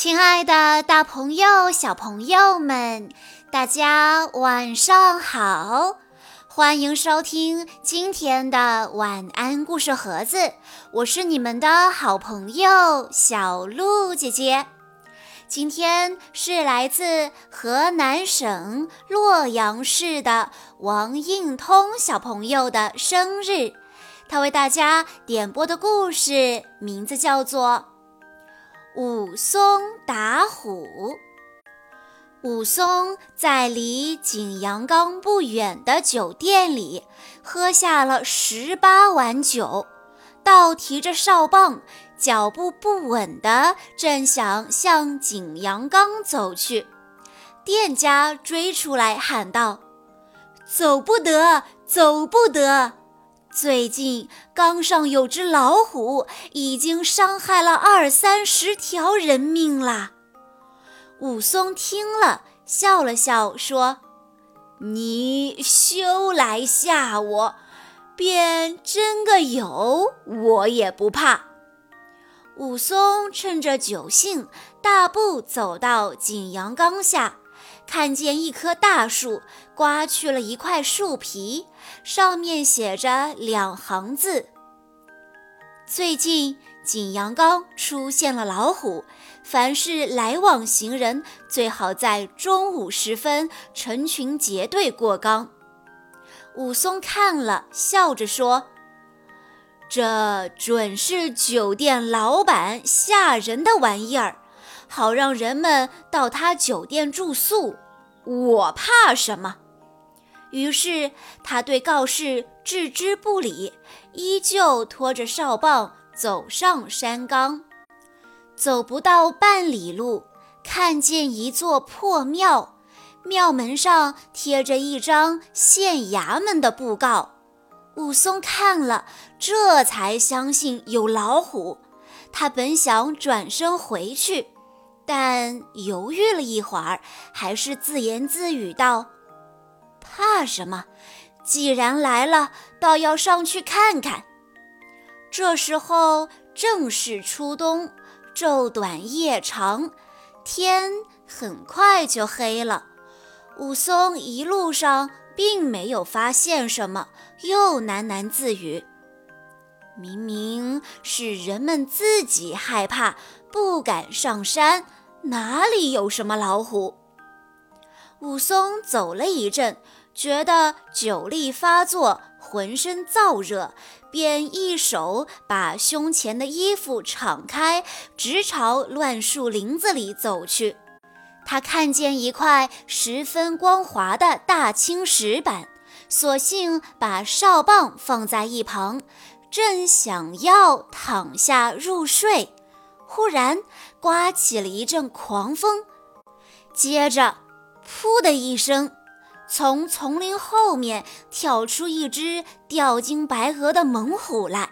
亲爱的，大朋友、小朋友们，大家晚上好！欢迎收听今天的晚安故事盒子，我是你们的好朋友小鹿姐姐。今天是来自河南省洛阳市的王应通小朋友的生日，他为大家点播的故事名字叫做。武松打虎。武松在离景阳冈不远的酒店里喝下了十八碗酒，倒提着哨棒，脚步不稳的正想向景阳冈走去。店家追出来喊道：“走不得，走不得！”最近缸上有只老虎，已经伤害了二三十条人命了。武松听了，笑了笑，说：“你休来吓我，便真个有，我也不怕。”武松趁着酒兴，大步走到景阳冈下。看见一棵大树，刮去了一块树皮，上面写着两行字：“最近景阳冈出现了老虎，凡是来往行人最好在中午时分成群结队过冈。”武松看了，笑着说：“这准是酒店老板吓人的玩意儿。”好让人们到他酒店住宿，我怕什么？于是他对告示置之不理，依旧拖着哨棒走上山岗。走不到半里路，看见一座破庙，庙门上贴着一张县衙门的布告。武松看了，这才相信有老虎。他本想转身回去。但犹豫了一会儿，还是自言自语道：“怕什么？既然来了，倒要上去看看。”这时候正是初冬，昼短夜长，天很快就黑了。武松一路上并没有发现什么，又喃喃自语：“明明是人们自己害怕，不敢上山。”哪里有什么老虎？武松走了一阵，觉得酒力发作，浑身燥热，便一手把胸前的衣服敞开，直朝乱树林子里走去。他看见一块十分光滑的大青石板，索性把哨棒放在一旁，正想要躺下入睡。忽然刮起了一阵狂风，接着“噗”的一声，从丛林后面跳出一只吊睛白额的猛虎来。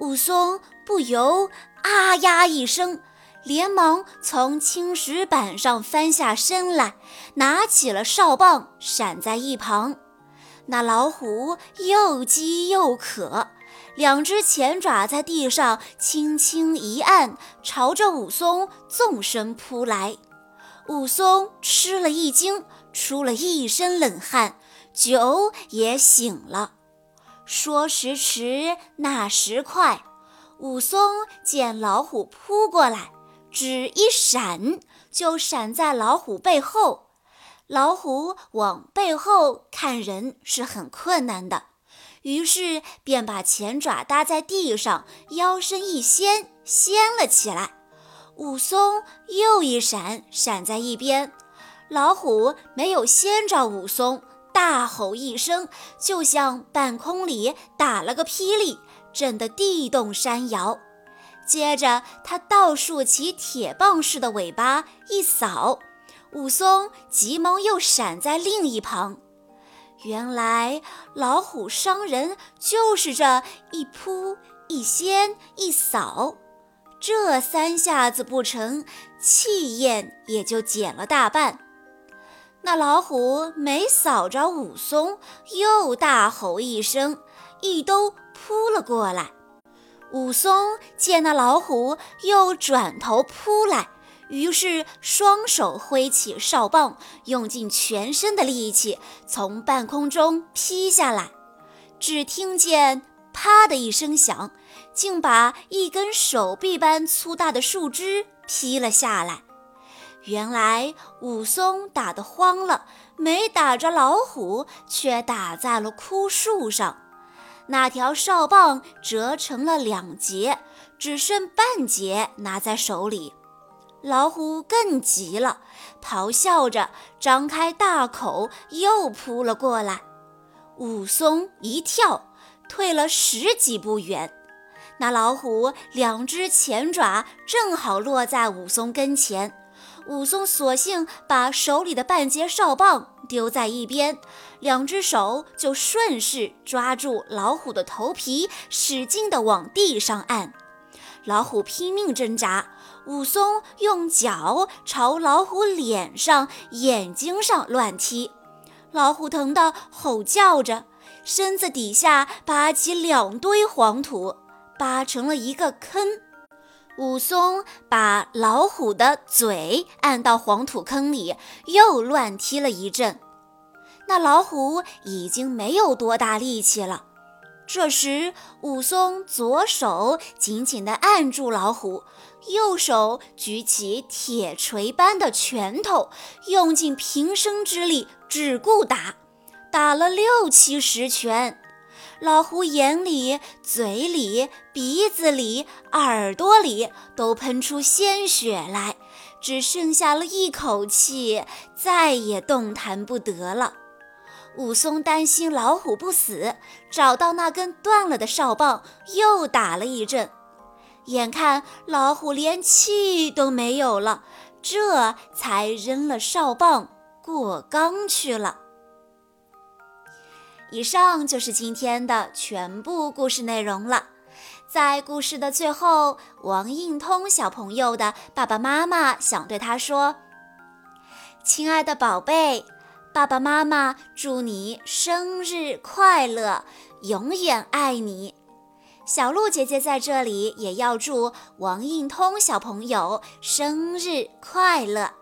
武松不由“啊呀”一声，连忙从青石板上翻下身来，拿起了哨棒，闪在一旁。那老虎又饥又渴。两只前爪在地上轻轻一按，朝着武松纵身扑来。武松吃了一惊，出了一身冷汗，酒也醒了。说时迟，那时快，武松见老虎扑过来，只一闪，就闪在老虎背后。老虎往背后看人是很困难的。于是便把前爪搭在地上，腰身一掀，掀了起来。武松又一闪，闪在一边。老虎没有掀着武松，大吼一声，就像半空里打了个霹雳，震得地动山摇。接着他倒竖起铁棒似的尾巴一扫，武松急忙又闪在另一旁。原来老虎伤人就是这一扑一掀一扫，这三下子不成，气焰也就减了大半。那老虎没扫着武松，又大吼一声，一兜扑了过来。武松见那老虎又转头扑来，于是双手挥起哨棒，用尽全身的力气从半空中劈下来。只听见“啪”的一声响，竟把一根手臂般粗大的树枝劈了下来。原来武松打得慌了，没打着老虎，却打在了枯树上。那条哨棒折成了两截，只剩半截拿在手里。老虎更急了，咆哮着张开大口又扑了过来。武松一跳，退了十几步远。那老虎两只前爪正好落在武松跟前。武松索性把手里的半截哨棒丢在一边，两只手就顺势抓住老虎的头皮，使劲地往地上按。老虎拼命挣扎，武松用脚朝老虎脸上、眼睛上乱踢，老虎疼得吼叫着，身子底下扒起两堆黄土，扒成了一个坑。武松把老虎的嘴按到黄土坑里，又乱踢了一阵。那老虎已经没有多大力气了。这时，武松左手紧紧地按住老虎，右手举起铁锤般的拳头，用尽平生之力，只顾打，打了六七十拳。老虎眼里、嘴里、鼻子里、耳朵里都喷出鲜血来，只剩下了一口气，再也动弹不得了。武松担心老虎不死，找到那根断了的哨棒，又打了一阵。眼看老虎连气都没有了，这才扔了哨棒过冈去了。以上就是今天的全部故事内容了。在故事的最后，王应通小朋友的爸爸妈妈想对他说：“亲爱的宝贝，爸爸妈妈祝你生日快乐，永远爱你。”小鹿姐姐在这里也要祝王应通小朋友生日快乐。